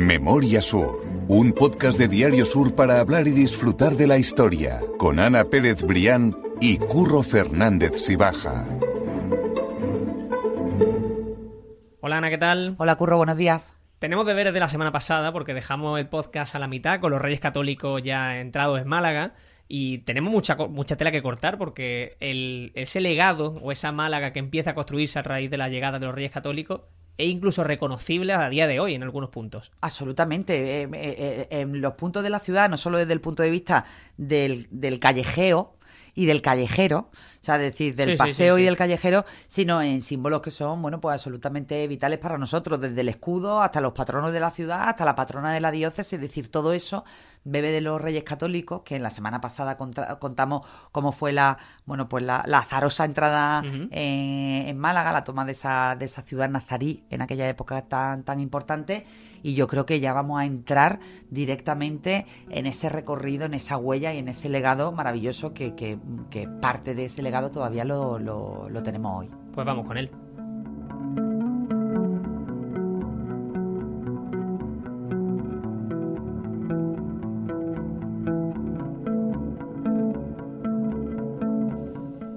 Memoria Sur, un podcast de Diario Sur para hablar y disfrutar de la historia, con Ana Pérez Brián y Curro Fernández Sibaja. Hola Ana, ¿qué tal? Hola Curro, buenos días. Tenemos deberes de la semana pasada porque dejamos el podcast a la mitad con los Reyes Católicos ya entrados en Málaga y tenemos mucha, mucha tela que cortar porque el, ese legado o esa Málaga que empieza a construirse a raíz de la llegada de los Reyes Católicos es incluso reconocible a día de hoy en algunos puntos. Absolutamente. Eh, eh, eh, en los puntos de la ciudad, no solo desde el punto de vista del, del callejeo y del callejero, o sea, decir, del paseo y del callejero, sino en símbolos que son, bueno, pues absolutamente vitales para nosotros, desde el escudo hasta los patronos de la ciudad, hasta la patrona de la diócesis, es decir, todo eso bebe de los Reyes Católicos, que en la semana pasada contamos cómo fue la, bueno, pues la, azarosa entrada en, Málaga, la toma de esa, de esa ciudad nazarí en aquella época tan, tan importante, y yo creo que ya vamos a entrar directamente en ese recorrido, en esa huella y en ese legado maravilloso que, que, que parte de ese legado todavía lo, lo tenemos hoy. Pues vamos con él.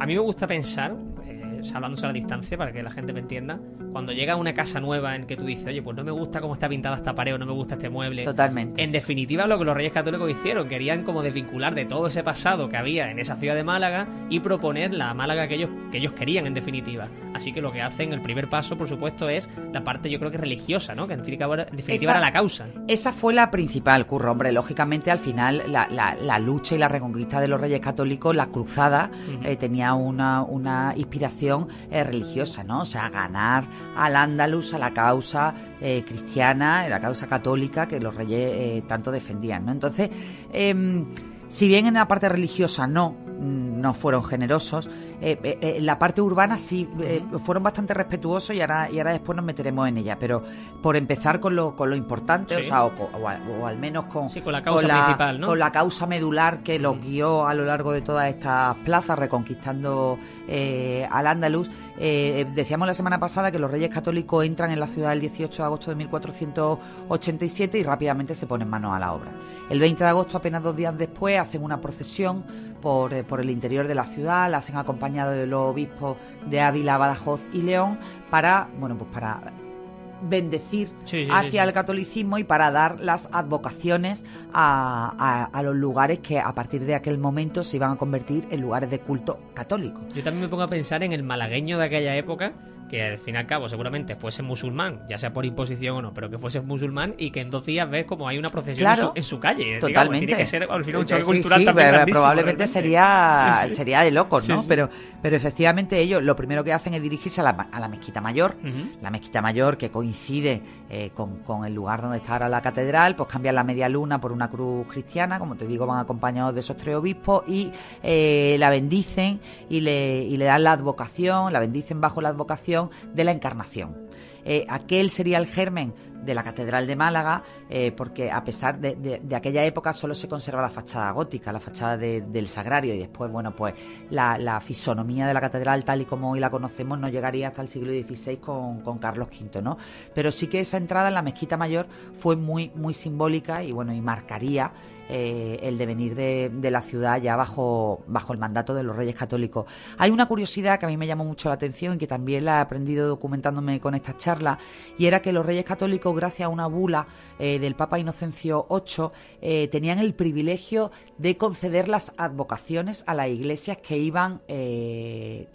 A mí me gusta pensar, eh, salvándose a la distancia para que la gente me entienda, cuando llega a una casa nueva en que tú dices, oye, pues no me gusta cómo está pintada esta pared o no me gusta este mueble. Totalmente. En definitiva, lo que los Reyes Católicos hicieron, querían como desvincular de todo ese pasado que había en esa ciudad de Málaga y proponer la Málaga que ellos, que ellos querían, en definitiva. Así que lo que hacen, el primer paso, por supuesto, es la parte, yo creo que religiosa, ¿no? Que en definitiva, era la causa. Esa fue la principal, Curro. Hombre, lógicamente, al final, la, lucha y la reconquista de los Reyes Católicos, la cruzada, eh, tenía una, una inspiración eh, religiosa, ¿no? O sea, ganar al andaluz, a la causa eh, cristiana, a la causa católica que los reyes eh, tanto defendían. ¿no? Entonces, em, si bien en la parte religiosa no, no fueron generosos. Eh, eh, eh, en la parte urbana sí fueron bastante respetuosos y ahora, y ahora después nos meteremos en ella. Pero por empezar con lo, con lo importante, o, sea, o, al menos con, con la causa principal, ¿no? Con la causa medular que los guió a lo largo de todas estas plazas, reconquistando al Andaluz. decíamos la semana pasada que los Reyes Católicos entran en la ciudad el 18 de agosto de 1487 y rápidamente se ponen manos a la obra. El 20 de agosto, apenas dos días después, hacen una procesión por, por el interior de la ciudad, la hacen acompañado de los obispos de Ávila, Badajoz y León para, bueno, pues para bendecir hacia el catolicismo y para dar las advocaciones a, a, los lugares que a partir de aquel momento se iban a convertir en lugares de culto católico. Yo también me pongo a pensar en el malagueño de aquella época que al fin y al cabo seguramente fuese musulmán, ya sea por imposición o no, pero que fuese musulmán y que en dos días ves como hay una procesión en, su, calle. Totalmente. tiene que ser al final un choque cultural también Probablemente sería, sería de locos, ¿no? Pero, pero efectivamente ellos lo primero que hacen es dirigirse a la, a la mezquita mayor, la mezquita mayor que coincide eh, con, con, el lugar donde está ahora la catedral, pues cambian la media luna por una cruz cristiana, como te digo, van acompañados de esos tres obispos y eh, la bendicen y le, y le dan la advocación, la bendicen bajo la advocación de la Encarnación. Eh, aquel sería el germen de la Catedral de Málaga, eh, porque a pesar de, aquella época solo se conserva la fachada gótica, la fachada del sagrario, y después, bueno, pues la, fisonomía de la catedral tal y como hoy la conocemos no llegaría hasta el siglo XVI con, con, Carlos V, ¿no? Pero sí que esa entrada en la mezquita mayor fue muy, muy simbólica y, bueno, y marcaría eh, el devenir de, de, la ciudad ya bajo, bajo el mandato de los Reyes Católicos. Hay una curiosidad que a mí me llamó mucho la atención y que también la he aprendido documentándome con esta charla, y era que los Reyes Católicos, gracias a una bula eh, del Papa Inocencio VIII, eh, tenían el privilegio de conceder las advocaciones a las iglesias que iban, que,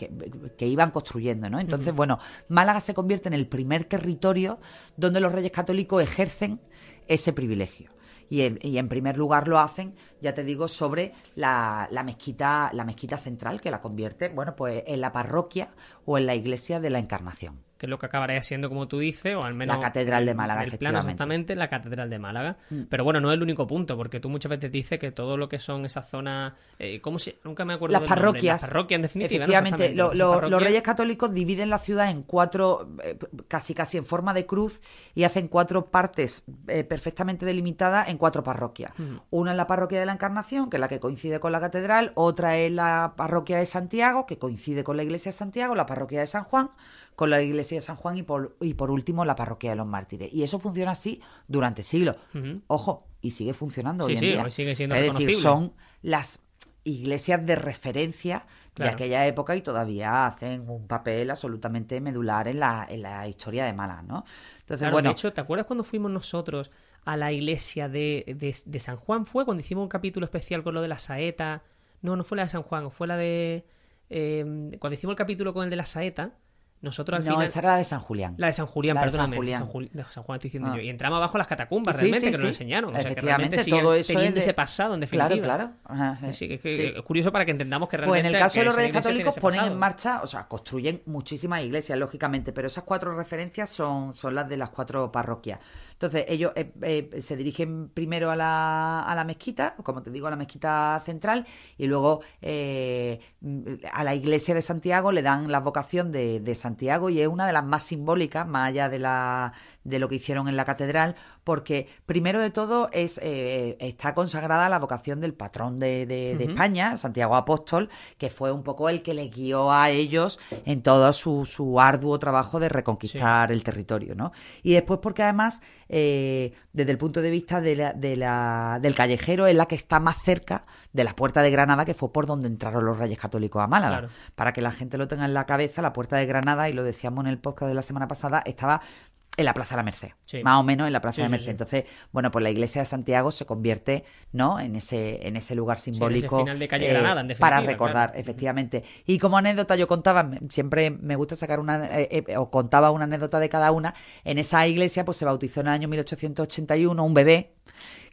iban construyendo. ¿no? Entonces, bueno, Málaga se convierte en el primer territorio donde los Reyes Católicos ejercen ese privilegio y en, primer lugar lo hacen, ya te digo, sobre la, la, mezquita, la mezquita central, que la convierte, bueno, pues en la parroquia o en la iglesia de la Encarnación que es lo que acabaría siendo, como tú dices, o al menos... La Catedral de Málaga, el plano exactamente, la Catedral de Málaga. Mm. Pero bueno, no es el único punto, porque tú muchas veces dices que todo lo que son esas zonas... Eh, ¿Cómo se...? Nunca me acuerdo Las parroquias. Las parroquias, en definitiva. Efectivamente, los reyes católicos dividen la ciudad en cuatro, eh, casi casi en forma de cruz, y hacen cuatro partes eh, perfectamente delimitadas en cuatro parroquias. Una es la parroquia de la Encarnación, que es la que coincide con la Catedral, otra es la parroquia de Santiago, que coincide con la iglesia de Santiago, la parroquia de San Juan, con la iglesia de San Juan y por, y por último la parroquia de los mártires. Y eso funciona así durante siglos. Ojo, y sigue funcionando sí, hoy en sí, día. hoy sigue siendo es decir, son las iglesias de referencia Claro. de aquella época y todavía hacen un papel absolutamente medular en la, en la historia de Málaga, ¿no? Entonces, Claro, bueno, de hecho, ¿te acuerdas cuando fuimos nosotros a la iglesia de, de- de San Juan? ¿Fue cuando hicimos un capítulo especial con lo de la saeta? No, no fue la de San Juan, fue la de... eh, cuando hicimos el capítulo con el de la saeta, nosotros al no, final... esa era la de San Julián. La de San Julián, La de San. Julián. San, Juli- de San Juan estoy diciendo Ah. yo. Y entramos abajo a las catacumbas, Sí, realmente, sí, que nos sí. enseñaron. O sea, que Efectivamente, realmente todo eso teniendo es de- ese pasado, en definitiva. Claro, claro. Ajá, es que es curioso para que entendamos que Pues realmente... en el caso de los reyes católicos ponen en marcha, o sea, construyen muchísimas iglesias, lógicamente, pero esas cuatro referencias son, son las de las cuatro parroquias. Entonces, ellos eh, eh, se dirigen primero a la, a la mezquita, como te digo, a la mezquita central, y luego eh, a la iglesia de Santiago le dan la vocación de, de Santiago y es una de las más simbólicas, más allá de, la, de lo que hicieron en la catedral, porque primero de todo es eh, está consagrada la vocación del patrón de, de-. España, Santiago Apóstol, que fue un poco el que le guió a ellos en todo su, su arduo trabajo de reconquistar el territorio, ¿no? Y después porque además, eh, desde el punto de vista de la- de la- del callejero, es la que está más cerca de la puerta de Granada, que fue por donde entraron los reyes católicos a Málaga. Claro. Para que la gente lo tenga en la cabeza, la puerta de Granada, y lo decíamos en el podcast de la semana pasada, estaba en la Plaza de la Merced, Sí. más o menos en la Plaza Sí, de la Merced. sí. Entonces, bueno, pues la iglesia de Santiago se convierte, ¿no? En ese, en ese lugar simbólico. final de calle eh, Granada, en Para definitiva, recordar, claro. efectivamente. Y como anécdota, yo contaba, siempre me gusta sacar una, eh, eh, o contaba una anécdota de cada una. En esa iglesia, pues se bautizó en el año 1881 un bebé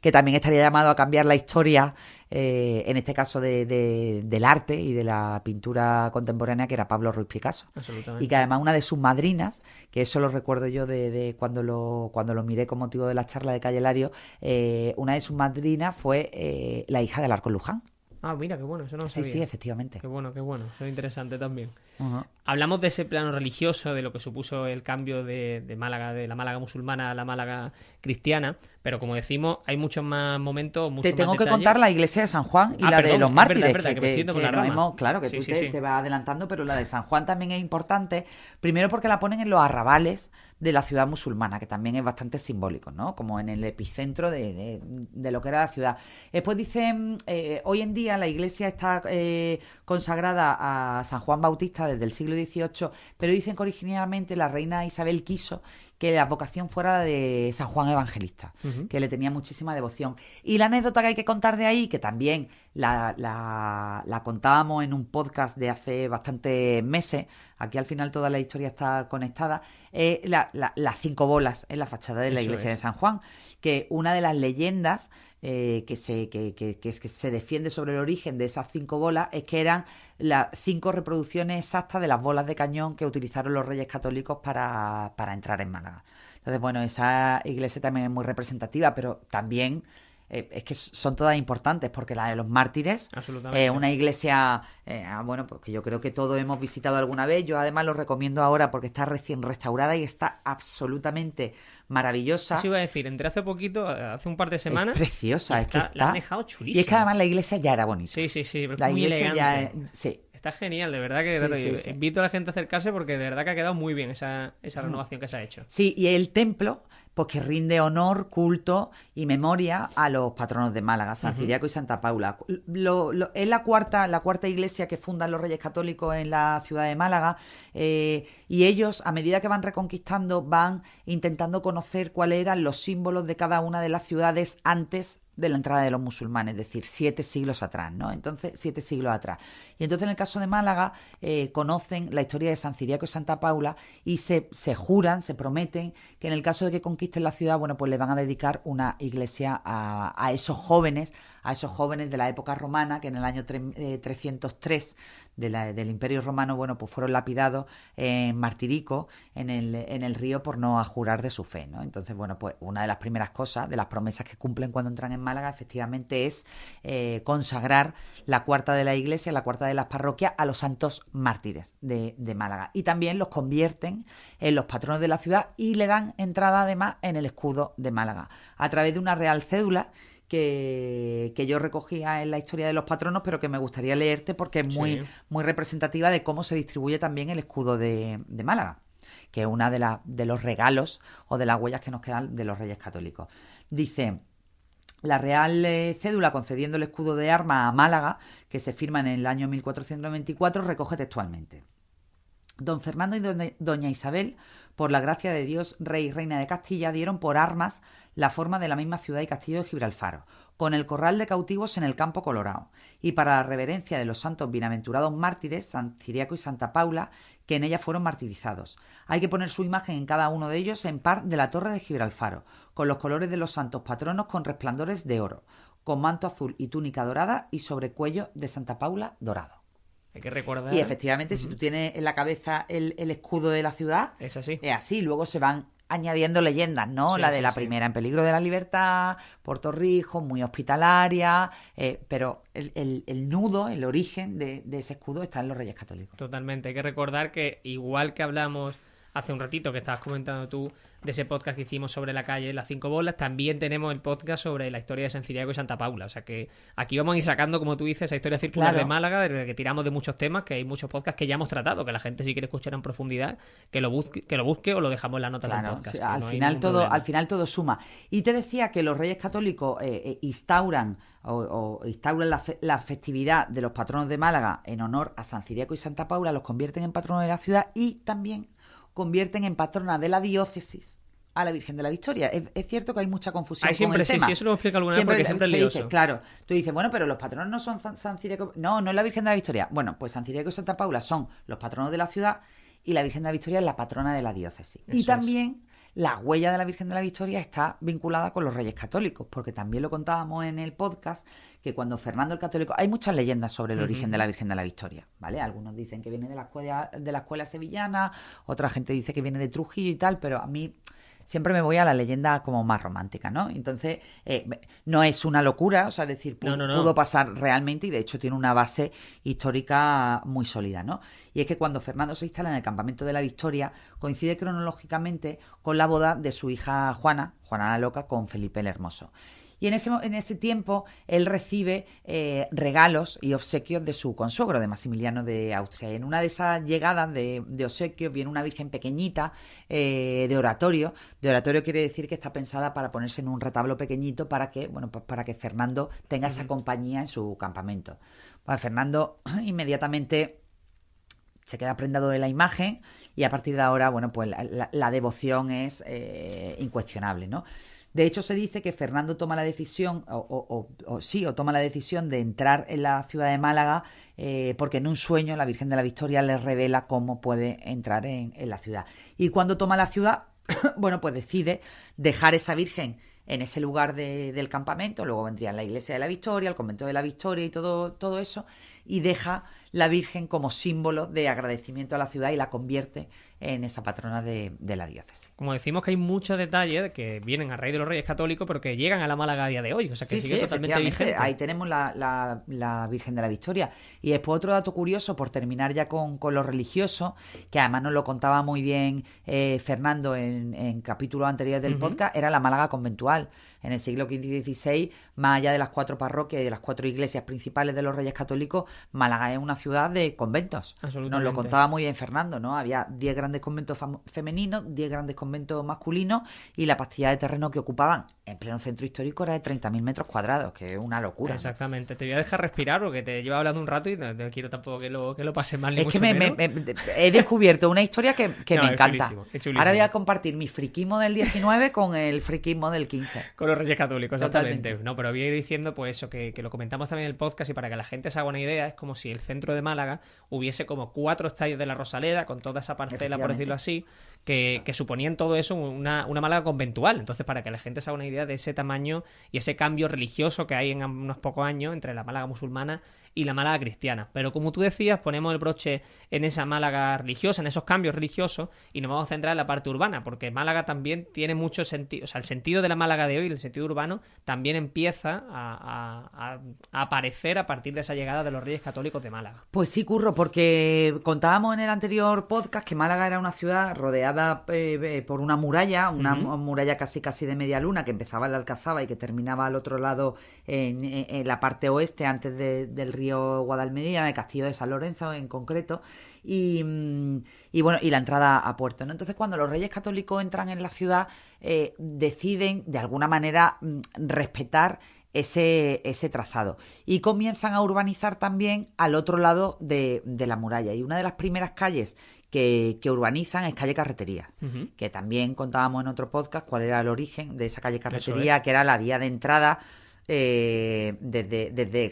que también estaría llamado a cambiar la historia, eh, en este caso de- de- del arte y de la pintura contemporánea, que era Pablo Ruiz Picasso. Y que además una de sus madrinas, que eso lo recuerdo yo de, de cuando lo cuando lo miré con motivo de la charla de Calle Lario, eh, una de sus madrinas fue eh, la hija del Arco Luján. Ah, mira, qué bueno, eso no lo Sí, sabía. sí, efectivamente. Qué bueno, qué bueno. Eso es interesante también. Hablamos de ese plano religioso, de lo que supuso el cambio de, de Málaga, de la Málaga musulmana a la Málaga cristiana, pero como decimos, hay muchos más momentos, muchos Te más tengo que detalles. contar la iglesia de San Juan y Ah, la de los es mártires. verdad, es verdad, que me estoy yendo con la nos rama. hemos- claro, que Sí, tú sí, te, sí. te vas adelantando, pero la de San Juan también es importante. Primero porque la ponen en los arrabales de la ciudad musulmana, que también es bastante simbólico, ¿no? Como en el epicentro de, de- lo que era la ciudad. Después dicen, eh, hoy en día la iglesia está eh, consagrada a San Juan Bautista desde el siglo XVIII, pero dicen que originalmente la reina Isabel quiso que la vocación fuera de San Juan Evangelista, que le tenía muchísima devoción. Y la anécdota que hay que contar de ahí, que también la, la- la contábamos en un podcast de hace bastantes meses, aquí al final toda la historia está conectada, es la- la- las cinco bolas en la fachada de la Eso iglesia es. de San Juan, que una de las leyendas eh, que, se, que, que- que se defiende sobre el origen de esas cinco bolas es que eran las cinco reproducciones exactas de las bolas de cañón que utilizaron los reyes católicos para, para entrar en Málaga. Entonces, bueno, esa iglesia también es muy representativa, pero también eh, es que son todas importantes, porque la de los mártires es una iglesia, eh, ah, bueno, pues que yo creo que todos hemos visitado alguna vez. Yo además lo recomiendo ahora porque está recién restaurada y está absolutamente maravillosa. Eso iba a decir, entré hace poquito, hace un par de semanas. Es preciosa, y es que está-. La han dejado y chulísima. es que además la iglesia ya era bonita. Sí, sí, sí. pero la muy iglesia ya. elegante. Sí. Está genial, de verdad que Sí, claro, sí, yo sí. invito a la gente a acercarse porque de verdad que ha quedado muy bien esa, esa renovación que se ha hecho. Sí, y el templo, pues que rinde honor, culto y memoria a los patronos de Málaga, San Ciriaco y Santa Paula. Lo- lo- es la cuarta, la cuarta iglesia que fundan los Reyes Católicos en la ciudad de Málaga. eh, y ellos, a medida que van reconquistando, van intentando conocer cuáles eran los símbolos de cada una de las ciudades antes de la entrada de los musulmanes, es decir, siete siglos atrás, ¿no? Entonces, siete siglos atrás. Y entonces en el caso de Málaga eh, conocen la historia de San Ciriaco y Santa Paula y se, se juran, se prometen que en el caso de que conquisten la ciudad, bueno, pues le van a dedicar una iglesia a, a esos jóvenes, a esos jóvenes de la época romana que en el año tre- eh, 303 de la- del Imperio Romano, bueno, pues fueron lapidados en Martirico, en el, en el río, por no jurar de su fe, ¿no? Entonces, bueno, pues una de las primeras cosas, de las promesas que cumplen cuando entran en Málaga, efectivamente es eh, consagrar la cuarta de la iglesia, la cuarta de las parroquias, a los santos mártires de, de Málaga. Y también los convierten en los patronos de la ciudad y le dan entrada además en el escudo de Málaga, a través de una real cédula que, que yo recogía en la historia de los patronos, pero que me gustaría leerte porque es muy, Sí. muy representativa de cómo se distribuye también el escudo de, de Málaga. que es una de, de los regalos o de las huellas que nos quedan de los reyes católicos. Dice, la Real eh, Cédula concediendo el escudo de arma a Málaga, que se firma en el año 1424, recoge textualmente. Don Fernando y doña Isabel, por la gracia de Dios, rey y reina de Castilla, dieron por armas la forma de la misma ciudad y castillo de Gibralfaro, con el corral de cautivos en el campo colorado, y para la reverencia de los santos bienaventurados mártires, San Ciriaco y Santa Paula, que en ella fueron martirizados. Hay que poner su imagen en cada uno de ellos en par de la torre de Gibralfaro, con los colores de los santos patronos con resplandores de oro, con manto azul y túnica dorada y sobrecuello de Santa Paula dorado. Hay que recordar. Y efectivamente, si tú tienes en la cabeza el, escudo de la ciudad, es así. Es así. Luego se van añadiendo leyendas, ¿no? la de la primera en peligro de la libertad, Puerto Rico, muy hospitalaria, eh, pero el, nudo, el origen de, de, ese escudo está en los Reyes Católicos. Totalmente. Hay que recordar que igual que hablamos hace un ratito que estabas comentando tú de ese podcast que hicimos sobre la calle Las Cinco Bolas, también tenemos el podcast sobre la historia de San Ciriaco y Santa Paula. O sea que aquí vamos a ir sacando, como tú dices, esa historia circular de Málaga, de que tiramos de muchos temas, que hay muchos podcasts que ya hemos tratado, que la gente si quiere escuchar en profundidad, que lo busque, que lo busque o lo dejamos en la nota del podcast. al, final todo, al final todo suma. Y te decía que los reyes católicos eh, eh, instauran o, instauran la, la, festividad de los patronos de Málaga en honor a San Ciriaco y Santa Paula, los convierten en patronos de la ciudad y también convierten en patrona de la diócesis a la Virgen de la Victoria. Es, cierto que hay mucha confusión. Hay siempre, sí, sí, eso lo explica alguna vez porque siempre es claro, tú dices, bueno, pero los patronos no son San Ciriaco. No, no es la Virgen de la Victoria. Bueno, pues San Ciriaco y Santa Paula son los patronos de la ciudad y la Virgen de la Victoria es la patrona de la diócesis. y también la huella de la Virgen de la Victoria está vinculada con los Reyes Católicos, porque también lo contábamos en el podcast que cuando Fernando el Católico. Hay muchas leyendas sobre el origen de la Virgen de la Victoria, ¿vale? Algunos dicen que viene de la escuela, de la escuela sevillana, otra gente dice que viene de Trujillo y tal, pero a mí siempre me voy a la leyenda como más romántica, ¿no? Entonces, eh, no es una locura, o sea, decir, pudo, pasar realmente y de hecho tiene una base histórica muy sólida, ¿no? Y es que cuando Fernando se instala en el campamento de la Victoria, coincide cronológicamente con la boda de su hija Juana, Juana la Loca, con Felipe el Hermoso. Y en ese, en ese tiempo él recibe eh, regalos y obsequios de su consuegro, de Maximiliano de Austria. Y en una de esas llegadas de, obsequios viene una virgen pequeñita eh, de oratorio. De oratorio quiere decir que está pensada para ponerse en un retablo pequeñito para que, bueno, pues para que Fernando tenga esa compañía en su campamento. Bueno, Fernando inmediatamente se queda prendado de la imagen y a partir de ahora, bueno, pues la, devoción es eh, incuestionable, ¿no? De hecho, se dice que Fernando toma la decisión, o, sí, o toma la decisión de entrar en la ciudad de Málaga eh, porque en un sueño la Virgen de la Victoria le revela cómo puede entrar en, la ciudad. Y cuando toma la ciudad, bueno, pues decide dejar esa Virgen en ese lugar del campamento, luego vendría la iglesia de la Victoria, el convento de la Victoria y todo, todo eso, y deja la Virgen como símbolo de agradecimiento a la ciudad y la convierte en esa patrona de, la diócesis. Como decimos que hay muchos detalles que vienen a raíz de los Reyes Católicos, pero que llegan a la Málaga a día de hoy, o sea que sigue totalmente vigente. Ahí tenemos la, Virgen de la Victoria. Y después otro dato curioso, por terminar ya con, lo religioso, que además nos lo contaba muy bien eh, Fernando en, en capítulos anteriores del podcast, era la Málaga conventual en el siglo XV y XVI, más allá de las cuatro parroquias y de las cuatro iglesias principales de los Reyes Católicos, Málaga es una ciudad de conventos. Nos lo contaba muy bien Fernando, ¿no? Había 10 grandes conventos femeninos, 10 grandes conventos masculinos y la pastilla de terreno que ocupaban en pleno centro histórico era de 30.000 metros cuadrados, que es una locura. Exactamente. Te voy a dejar respirar porque te lleva hablando un rato y no, quiero tampoco que lo, que lo pase mal. Ni es que me, he descubierto una historia que, me encanta. Ahora voy a compartir mi friquismo del 19 con el friquismo del 15. Reyes Católicos, exactamente. No, pero había ido diciendo, pues eso, que, lo comentamos también en el podcast y para que la gente se haga una idea, es como si el centro de Málaga hubiese como cuatro estadios de la Rosaleda, con toda esa parcela, por decirlo así, que, suponían todo eso una, una Málaga conventual. Entonces, para que la gente se haga una idea de ese tamaño y ese cambio religioso que hay en unos pocos años entre la Málaga musulmana y la Málaga cristiana. Pero como tú decías, ponemos el broche en esa Málaga religiosa, en esos cambios religiosos, y nos vamos a centrar en la parte urbana, porque Málaga también tiene mucho sentido, o sea, el sentido de la Málaga de hoy, el sentido urbano, también empieza a, aparecer a partir de esa llegada de los Reyes Católicos de Málaga. Pues sí, Curro, porque contábamos en el anterior podcast que Málaga era una ciudad rodeada eh, eh, por una muralla, una muralla casi casi de media luna, que empezaba en la Alcazaba y que terminaba al otro lado en, la parte oeste, antes del río río Guadalmedina, en el castillo de San Lorenzo en concreto, y, y bueno, y la entrada a puerto. ¿no? Entonces, cuando los reyes católicos entran en la ciudad, eh, deciden de alguna manera mm, respetar ese, ese, trazado. Y comienzan a urbanizar también al otro lado de, de, la muralla. Y una de las primeras calles que, que urbanizan es calle Carretería, que también contábamos en otro podcast cuál era el origen de esa calle Carretería, que era la vía de entrada eh, desde, desde,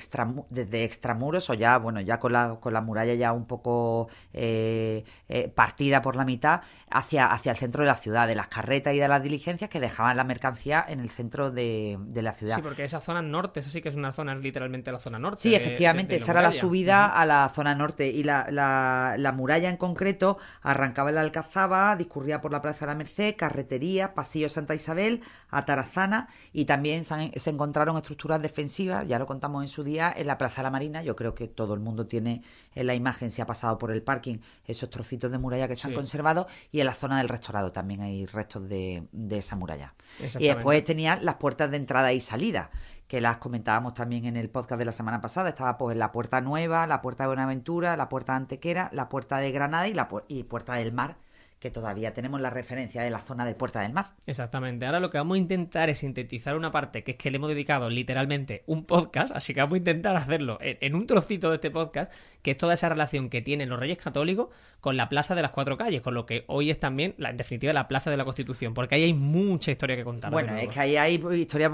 desde extramuros o ya, bueno, ya con la, con la muralla ya un poco eh, eh, partida por la mitad hacia, hacia el centro de la ciudad, de las carretas y de las diligencias que dejaban la mercancía en el centro de, la ciudad. Sí, porque esa zona norte, esa sí que es una zona, literalmente la zona norte. Sí, efectivamente, esa era la subida a la zona norte y la, la, muralla en concreto arrancaba en la Alcazaba, discurría por la Plaza de la Merced, Carretería, Pasillo Santa Isabel, Atarazana y también se, se encontraron estructuras defensivas, ya lo contamos en su día, en la Plaza de la Marina. Yo creo que todo el mundo tiene en la imagen, si ha pasado por el parking, esos trocitos de muralla que se han conservado. Y en la zona del restaurado también hay restos de, esa muralla. Y después tenía las puertas de entrada y salida que las comentábamos también en el podcast de la semana pasada. Estaba pues la puerta nueva, la puerta de Buenaventura, la puerta de Antequera, la puerta de Granada y la y puerta del mar, que todavía tenemos la referencia de la zona de Puerta del Mar. Exactamente. Ahora lo que vamos a intentar es sintetizar una parte que es que le hemos dedicado literalmente un podcast, así que vamos a intentar hacerlo en, un trocito de este podcast, que es toda esa relación que tienen los Reyes Católicos con la Plaza de las Cuatro Calles, con lo que hoy es también, en definitiva, la Plaza de la Constitución, porque ahí hay mucha historia que contar. Bueno, es que ahí hay historia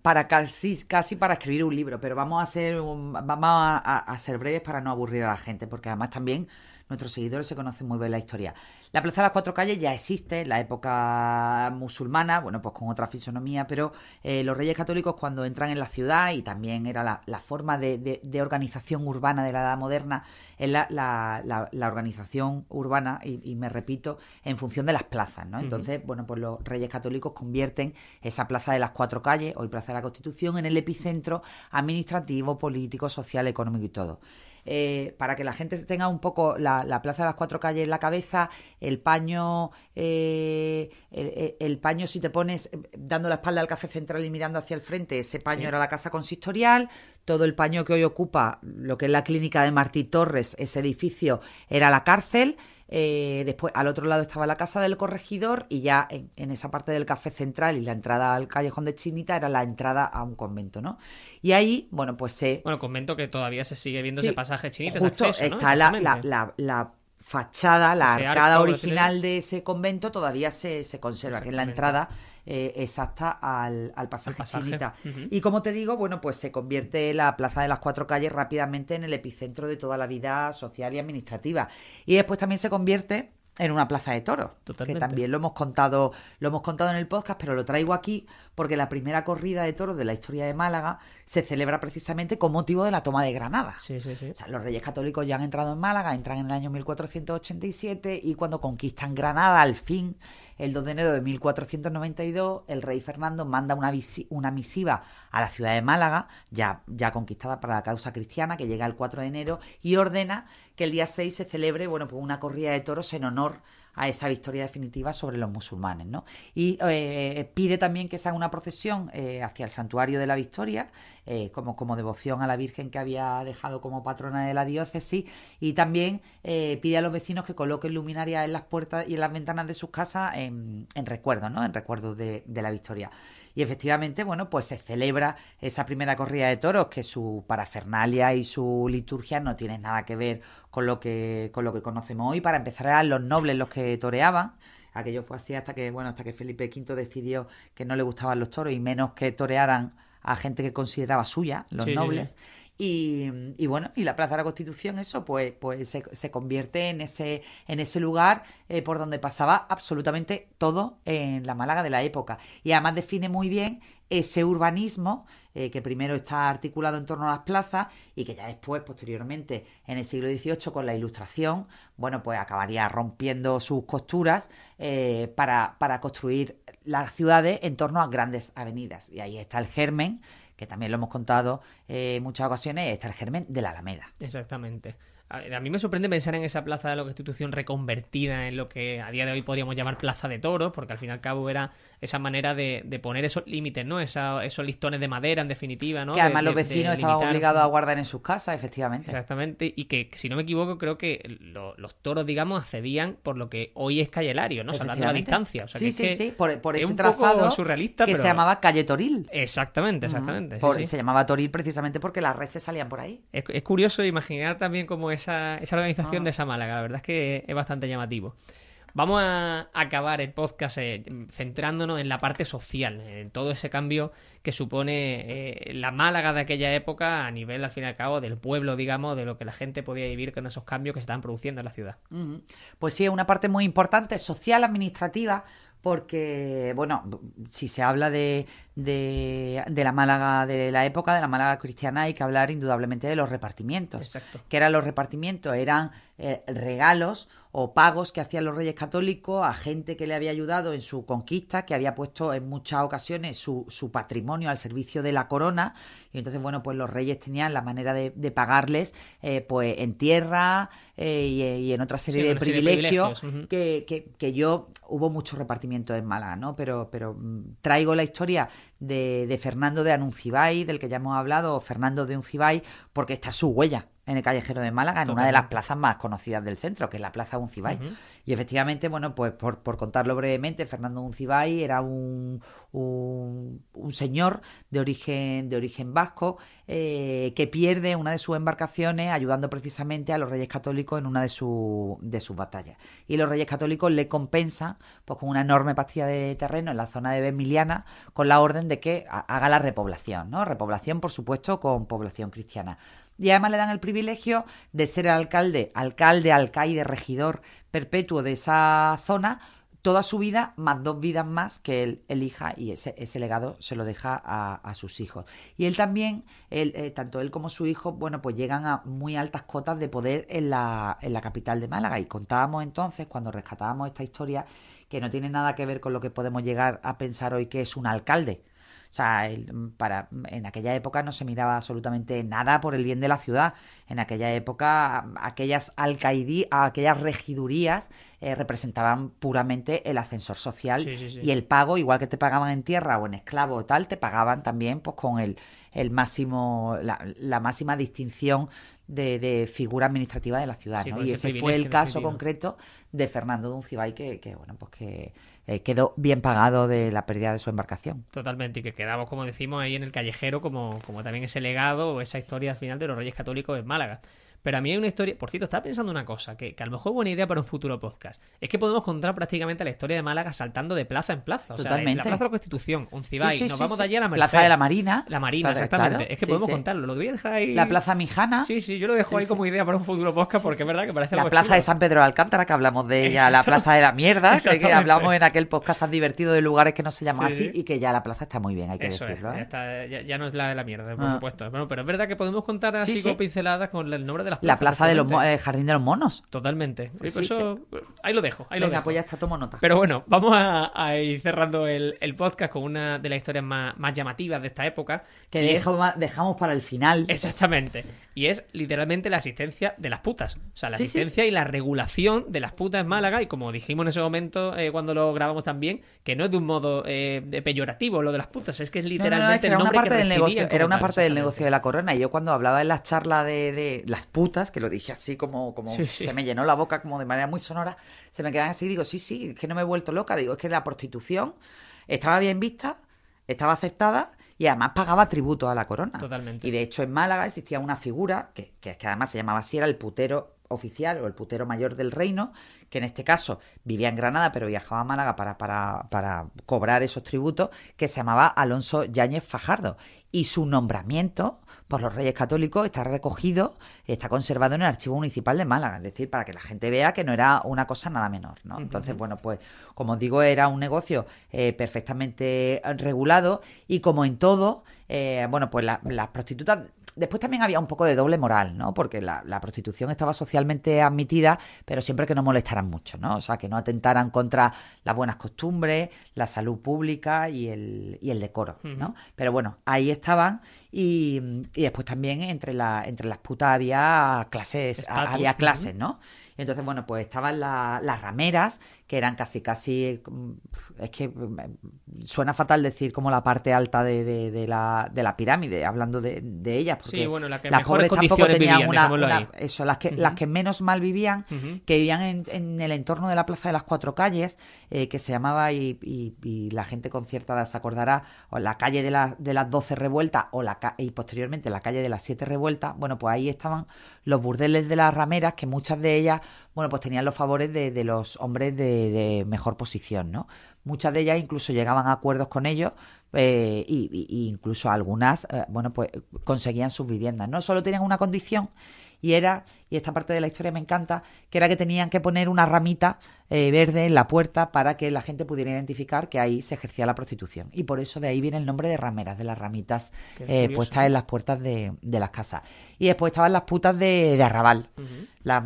para, casi, casi para escribir un libro, pero vamos a ser vamos a ser breves para no aburrir a la gente, porque además también nuestros seguidores se conocen muy bien la historia. La Plaza de las Cuatro Calles ya existe en la época musulmana, bueno, pues con otra fisonomía, pero eh, los reyes católicos cuando entran en la ciudad, y también era la, forma de, organización urbana de la edad moderna, es la, organización urbana, y, me repito, en función de las plazas, ¿no? Entonces, bueno, pues los reyes católicos convierten esa Plaza de las Cuatro Calles, hoy Plaza de la Constitución, en el epicentro administrativo, político, social, económico y todo. Eh, para que la gente tenga un poco la, Plaza de las Cuatro Calles en la cabeza, el paño, eh, el, paño si te pones eh, dando la espalda al café central y mirando hacia el frente, ese paño era la casa consistorial, todo el paño que hoy ocupa lo que es la clínica de Martí Torres, ese edificio era la cárcel, eh, después, al otro lado estaba la casa del corregidor y ya en, esa parte del café central y la entrada al callejón de Chinita era la entrada a un convento, ¿no? Y ahí, bueno, pues se... Bueno, convento que todavía se sigue viendo ese pasaje Chinita. Justo está la, la, fachada, la arcada original de ese convento todavía se, se conserva, que es la entrada eh, exacta al, pasaje, Chinita. Y como te digo, bueno, pues se convierte la Plaza de las Cuatro Calles rápidamente en el epicentro de toda la vida social y administrativa. Y después también se convierte en una plaza de toros, que también lo hemos contado, lo hemos contado en el podcast, pero lo traigo aquí porque la primera corrida de toros de la historia de Málaga se celebra precisamente con motivo de la toma de Granada. Sí, sí, sí. O sea, los Reyes Católicos ya han entrado en Málaga, entran en el año 1487 y cuando conquistan Granada, al fin, el 2 de enero de 1492, el rey Fernando manda una, misiva a la ciudad de Málaga, ya, ya conquistada para la causa cristiana, que llega el 4 de enero, y ordena que el día 6 se celebre bueno, pues una corrida de toros en honor a esa victoria definitiva sobre los musulmanes. ¿no? Y eh, pide también que se haga una procesión eh, hacia el santuario de la Victoria, eh, como, como devoción a la Virgen que había dejado como patrona de la diócesis, y también pide a los vecinos que coloquen luminarias en las puertas y en las ventanas de sus casas en, en recuerdo, ¿no? en recuerdo de, de la Victoria. Y efectivamente, bueno, pues se celebra esa primera corrida de toros, que su parafernalia y su liturgia no tienen nada que ver con lo que, con lo que conocemos hoy. Para empezar, eran los nobles los que toreaban. Aquello fue así hasta que, bueno, hasta que Felipe V decidió que no le gustaban los toros y menos que torearan a gente que consideraba suya, los nobles. Y, bueno, y la Plaza de la Constitución, eso, pues, pues se, se convierte en ese, en ese lugar eh, por donde pasaba absolutamente todo en la Málaga de la época. Y además define muy bien ese urbanismo eh, que primero está articulado en torno a las plazas y que ya después, posteriormente, en el siglo XVIII, con la Ilustración, bueno, pues acabaría rompiendo sus costuras eh, para, para construir las ciudades en torno a grandes avenidas. Y ahí está el germen que también lo hemos contado en muchas ocasiones, está el germen de la Alameda. Exactamente. A mí me sorprende pensar en esa plaza de la Constitución reconvertida en lo que a día de hoy podríamos llamar plaza de toros, porque al fin y al cabo era esa manera de, poner esos límites, ¿no? esos listones de madera, en definitiva, ¿no? Que además los vecinos estaban obligados a guardar en sus casas, efectivamente. Exactamente, y que, si no me equivoco, creo que los toros, digamos, accedían por lo que hoy es Calle Lario, ¿no? Salvando la distancia. sí, sí, sí, por, ese trazado surrealista, que se llamaba Calle Toril. Exactamente, exactamente. Se llamaba Toril precisamente porque las reses salían por ahí. Es, es curioso imaginar también cómo esa, esa organización ah. de esa Málaga. La verdad es que es bastante llamativo. Vamos a acabar el podcast eh, centrándonos en la parte social, en todo ese cambio que supone eh, la Málaga de aquella época a nivel, al fin y al cabo, del pueblo, digamos, de lo que la gente podía vivir con esos cambios que se estaban produciendo en la ciudad. Pues sí, es una parte muy importante, social, administrativa, porque, bueno, si se habla de, de, la Málaga de la época, de la Málaga cristiana, hay que hablar indudablemente de los repartimientos. Exacto. ¿Qué eran los repartimientos? Eran eh, regalos o pagos que hacían los reyes católicos a gente que le había ayudado en su conquista, que había puesto en muchas ocasiones su, su patrimonio al servicio de la corona. Y entonces, bueno, pues los reyes tenían la manera de, pagarles eh, pues en tierra eh, y, en otra serie de privilegios, que, que, yo hubo mucho repartimiento en Málaga, ¿no? Pero, pero mm, traigo la historia de, de Fernando de Anuncibay, del que ya hemos hablado, Fernando de Uncibay, porque está su huella en el callejero de Málaga, en una de las plazas más conocidas del centro, que es la Plaza Uncibay. Y efectivamente, bueno, pues por, contarlo brevemente, Fernando Uncibay era un, un, señor de origen, de origen vasco eh, que pierde una de sus embarcaciones ayudando precisamente a los reyes católicos en una de, de sus batallas. Y los reyes católicos le compensan pues, con una enorme pastilla de terreno en la zona de Emiliana con la orden de que haga la repoblación, ¿no? Repoblación, por supuesto, con población cristiana y además le dan el privilegio de ser alcalde, alcalde, alcaide, regidor perpetuo de esa zona toda su vida, más dos vidas más que él elija y ese, ese legado se lo deja a, sus hijos. Y él también, él, eh, tanto él como su hijo, bueno, pues llegan a muy altas cotas de poder en la, en la capital de Málaga. Y contábamos entonces, cuando rescatábamos esta historia, que no tiene nada que ver con lo que podemos llegar a pensar hoy que es un alcalde. O sea, para, en aquella época no se miraba absolutamente nada por el bien de la ciudad. En aquella época, aquellas alcaidí, aquellas regidurías eh, representaban puramente el ascensor social y el pago, igual que te pagaban en tierra o en esclavo o tal, te pagaban también pues con el, el máximo, la, máxima distinción de, figura administrativa de la ciudad. Y ese fue el caso concreto de Fernando Duncibay, que, que bueno, pues que eh, quedó bien pagado de la pérdida de su embarcación. Totalmente, y que quedamos, como decimos, ahí en el callejero, como, como también ese legado o esa historia al final de los Reyes Católicos en Málaga. Pero a mí hay una historia. Por cierto, estaba pensando una cosa, que, a lo mejor es buena idea para un futuro podcast. Es que podemos contar prácticamente la historia de Málaga saltando de plaza en plaza. O Totalmente. la Plaza de la Constitución, un Cibay, nos vamos de allí a la Plaza de la Marina. La Marina, exactamente. es que podemos contarlo. Lo voy a dejar ahí. La Plaza Mijana. Sí, sí, yo lo dejo ahí como idea para un futuro podcast porque es verdad que parece La Plaza de San Pedro de Alcántara, que hablamos de ella, la Plaza de la Mierda, que hablamos en aquel podcast tan divertido de lugares que no se llaman así y que ya la plaza está muy bien, hay que decirlo. ¿eh? ya, no es la de la mierda, por ah. supuesto. Bueno, pero es verdad que podemos contar así con pinceladas con el nombre de las plazas. La Plaza de los eh, Jardín de los Monos. Totalmente. Pues ahí lo dejo. Ahí lo dejo. pues ya está, tomo nota. Pero bueno, vamos a, ir cerrando el, podcast con una de las historias más, llamativas de esta época. Que dejamos para el final. Exactamente. Y es literalmente la asistencia de las putas. O sea, la asistencia y la regulación de las putas en Málaga. Y como dijimos en ese momento, eh, cuando lo grabamos también, que no es de un modo eh, peyorativo lo de las putas, es que es literalmente era una parte del negocio, Era una parte del negocio de la corona. Y yo cuando hablaba en la charla de, de las putas, que lo dije así como, como se me llenó la boca como de manera muy sonora, se me quedan así digo, sí, sí, es que no me he vuelto loca. Digo, es que la prostitución estaba bien vista, estaba aceptada y además pagaba tributo a la corona. Totalmente. Y de hecho en Málaga existía una figura que, que, que además se llamaba así, era el putero oficial o el putero mayor del reino, que en este caso vivía en Granada pero viajaba a Málaga para, para, para cobrar esos tributos, que se llamaba Alonso Yáñez Fajardo. Y su nombramiento por los Reyes Católicos está recogido, está conservado en el Archivo Municipal de Málaga, es decir, para que la gente vea que no era una cosa nada menor, ¿no? Entonces, bueno, pues como os digo, era un negocio eh, perfectamente regulado y como en todo, eh, bueno, pues las prostitutas después también había un poco de doble moral, ¿no? Porque la, prostitución estaba socialmente admitida, pero siempre que no molestaran mucho, ¿no? O sea, que no atentaran contra las buenas costumbres, la salud pública y el, y el decoro, ¿no? Pero bueno, ahí estaban y, y, después también entre, la, entre las putas había clases, había clases, ¿no? Entonces, bueno, pues estaban las rameras, que eran casi, casi, mm, es que mm, suena fatal decir como la parte alta de, de, la, de la, pirámide, hablando de, de ellas, porque sí, bueno, la que las pobres tampoco tenían una, eso, las que, las que menos mal vivían, que vivían en, el entorno de la Plaza de las Cuatro Calles, eh, que se llamaba, y, y, la gente con cierta edad se acordará, o la calle de, la, de las Doce Revueltas, o la, y posteriormente la calle de las Siete Revueltas, bueno, pues ahí estaban los burdeles de las rameras, que muchas de ellas, bueno, pues tenían los favores de, de los hombres de de, mejor posición, ¿no? Muchas de ellas incluso llegaban a acuerdos con ellos eh, y, incluso algunas, eh, bueno, pues conseguían sus viviendas. No solo tenían una condición y era, y esta parte de la historia me encanta, que era que tenían que poner una ramita eh, verde en la puerta para que la gente pudiera identificar que ahí se ejercía la prostitución. Y por eso de ahí viene el nombre de rameras, de las ramitas puestas en las puertas de, las casas. Y después estaban las putas de, arrabal, las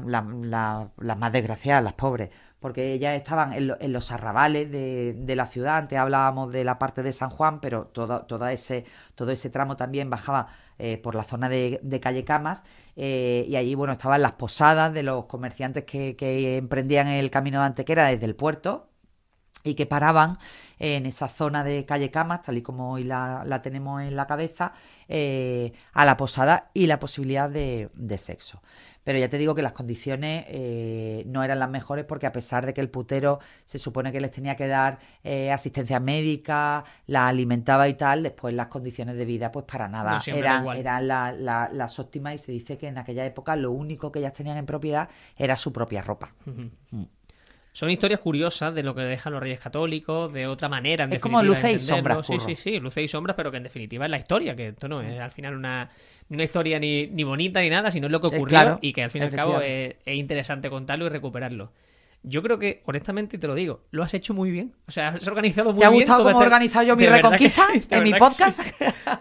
más desgraciadas, las pobres porque ellas estaban en, los arrabales de, la ciudad, antes hablábamos de la parte de San Juan, pero todo, ese, todo ese tramo también bajaba eh, por la zona de, calle Camas, eh, y allí, bueno, estaban las posadas de los comerciantes que, emprendían el camino de Antequera desde el puerto, y que paraban en esa zona de calle Camas, tal y como hoy la, tenemos en la cabeza, eh, a la posada y la posibilidad de sexo. Pero ya te digo que las condiciones eh, no eran las mejores porque a pesar de que el putero se supone que les tenía que dar eh, asistencia médica, la alimentaba y tal, después las condiciones de vida pues para nada. Eran, eran las óptimas y se dice que en aquella época lo único que ellas tenían en propiedad era su propia ropa. Son historias curiosas de lo que dejan los reyes católicos, de otra manera. es como luces y sombras. Sí, sí, sí, luces y sombras, pero que en definitiva es la historia, que esto no es al final una, una historia ni, ni bonita ni nada, sino lo que ocurrió y que al fin y al cabo es, interesante contarlo y recuperarlo. Yo creo que, honestamente, te lo digo, lo has hecho muy bien. O sea, has organizado muy bien. ¿Te ha gustado cómo he este organizado yo mi reconquista en mi podcast?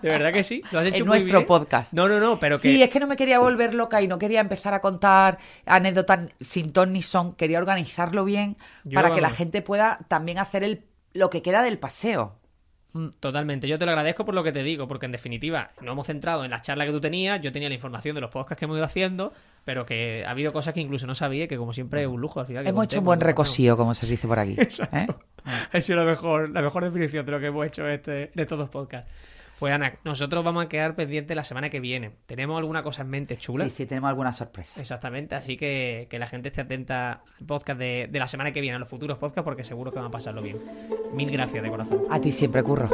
De verdad que sí, lo has hecho en nuestro podcast. No, no, no, pero que... Sí, es que no me quería volver loca y no quería empezar a contar anécdotas sin ton ni son. Quería organizarlo bien para que la gente pueda también hacer el, lo que queda del paseo. Mm. Totalmente, yo te lo agradezco por lo que te digo, porque en definitiva no hemos centrado en la charla que tú tenías, yo tenía la información de los podcasts que hemos ido haciendo, pero que ha habido cosas que incluso no sabía, que como siempre es un lujo al final. Hemos hecho un buen recosío, como se dice por aquí. Exacto. ¿eh? Ha sido la mejor, la mejor definición de lo que hemos hecho este, de todos los podcasts. Pues Ana, nosotros vamos a quedar pendientes la semana que viene. ¿Tenemos alguna cosa en mente chula? Sí, sí, tenemos alguna sorpresa. Exactamente, así que, que la gente esté atenta al podcast de, de, la semana que viene, a los futuros podcasts, porque seguro que van a pasarlo bien. Mil gracias de corazón. A ti siempre, Curro.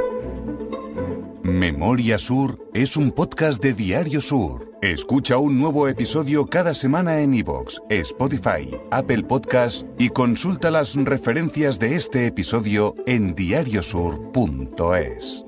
Memoria Sur es un podcast de Diario Sur. Escucha un nuevo episodio cada semana en iVoox, Spotify, Apple Podcast y consulta las referencias de este episodio en diariosur.es.